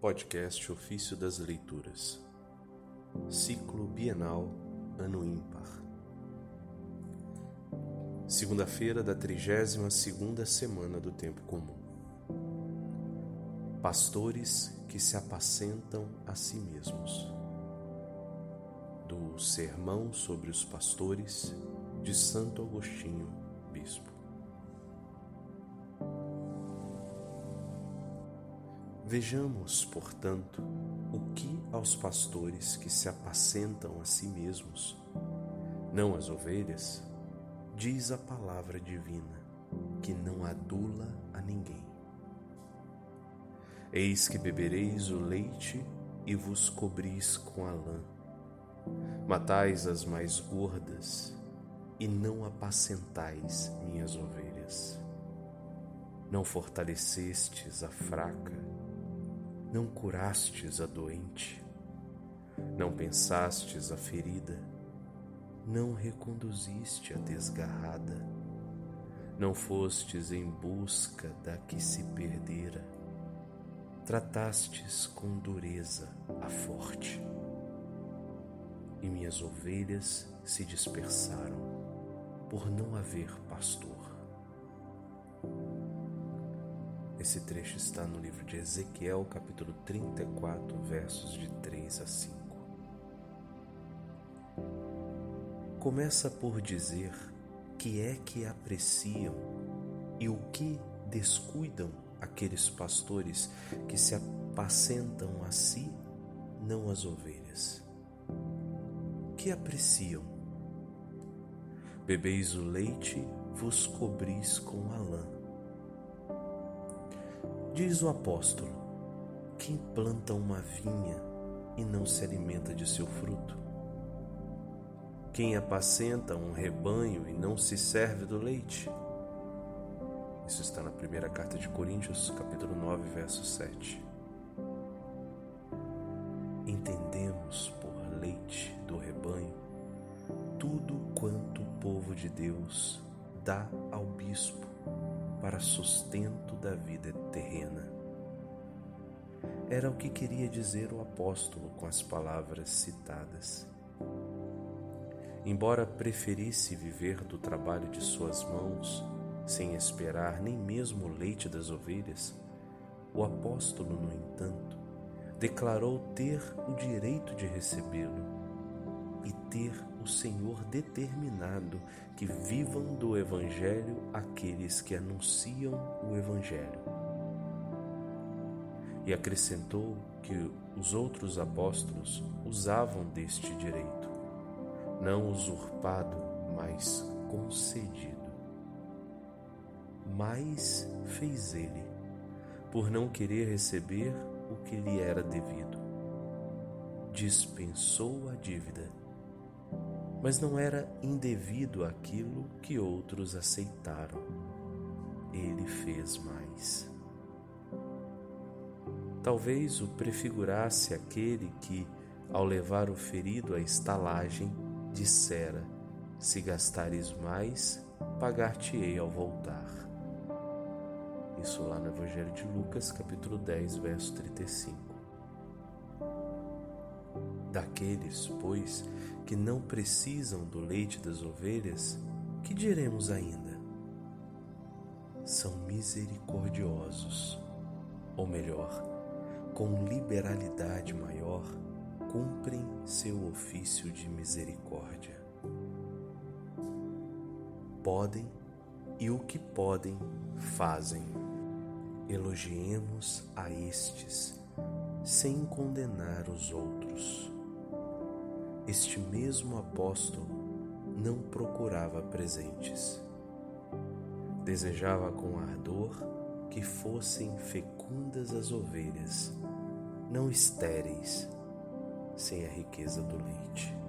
Podcast Ofício das Leituras, Ciclo Bienal, Ano Ímpar. Segunda-feira da 32 segunda semana do Tempo Comum. Pastores que se apacentam a si mesmos. Do Sermão sobre os Pastores de Santo Agostinho, Bispo. Vejamos, portanto, o que aos pastores que se apacentam a si mesmos, não as ovelhas, diz a palavra divina, que não adula a ninguém. Eis que bebereis o leite e vos cobris com a lã. Matais as mais gordas e não apacentais minhas ovelhas. Não fortalecestes a fraca não curastes a doente, não pensastes a ferida, não reconduziste a desgarrada, não fostes em busca da que se perdera, tratastes com dureza a forte. E minhas ovelhas se dispersaram por não haver pastor. Esse trecho está no livro de Ezequiel, capítulo 34, versos de 3 a 5. Começa por dizer que é que apreciam e o que descuidam aqueles pastores que se apacentam a si, não as ovelhas. Que apreciam? Bebeis o leite, vos cobris com a lã Diz o apóstolo: Quem planta uma vinha e não se alimenta de seu fruto? Quem apacenta um rebanho e não se serve do leite? Isso está na primeira carta de Coríntios, capítulo 9, verso 7. Entendemos por leite do rebanho tudo quanto o povo de Deus dá ao bispo para sustento da vida terrena. Era o que queria dizer o apóstolo com as palavras citadas. Embora preferisse viver do trabalho de suas mãos, sem esperar nem mesmo o leite das ovelhas, o apóstolo, no entanto, declarou ter o direito de recebê-lo e ter o Senhor determinado que vivam do Evangelho aqueles que anunciam o Evangelho. E acrescentou que os outros apóstolos usavam deste direito, não usurpado, mas concedido. Mas fez ele, por não querer receber o que lhe era devido. Dispensou a dívida mas não era indevido aquilo que outros aceitaram. Ele fez mais. Talvez o prefigurasse aquele que, ao levar o ferido à estalagem, dissera: Se gastares mais, pagar-te-ei ao voltar. Isso lá no Evangelho de Lucas, capítulo 10, verso 35. Daqueles, pois, que não precisam do leite das ovelhas, que diremos ainda? São misericordiosos, ou melhor, com liberalidade maior, cumprem seu ofício de misericórdia. Podem e o que podem, fazem. Elogiemos a estes, sem condenar os outros este mesmo apóstolo não procurava presentes. Desejava com ardor que fossem fecundas as ovelhas, não estéreis, sem a riqueza do leite.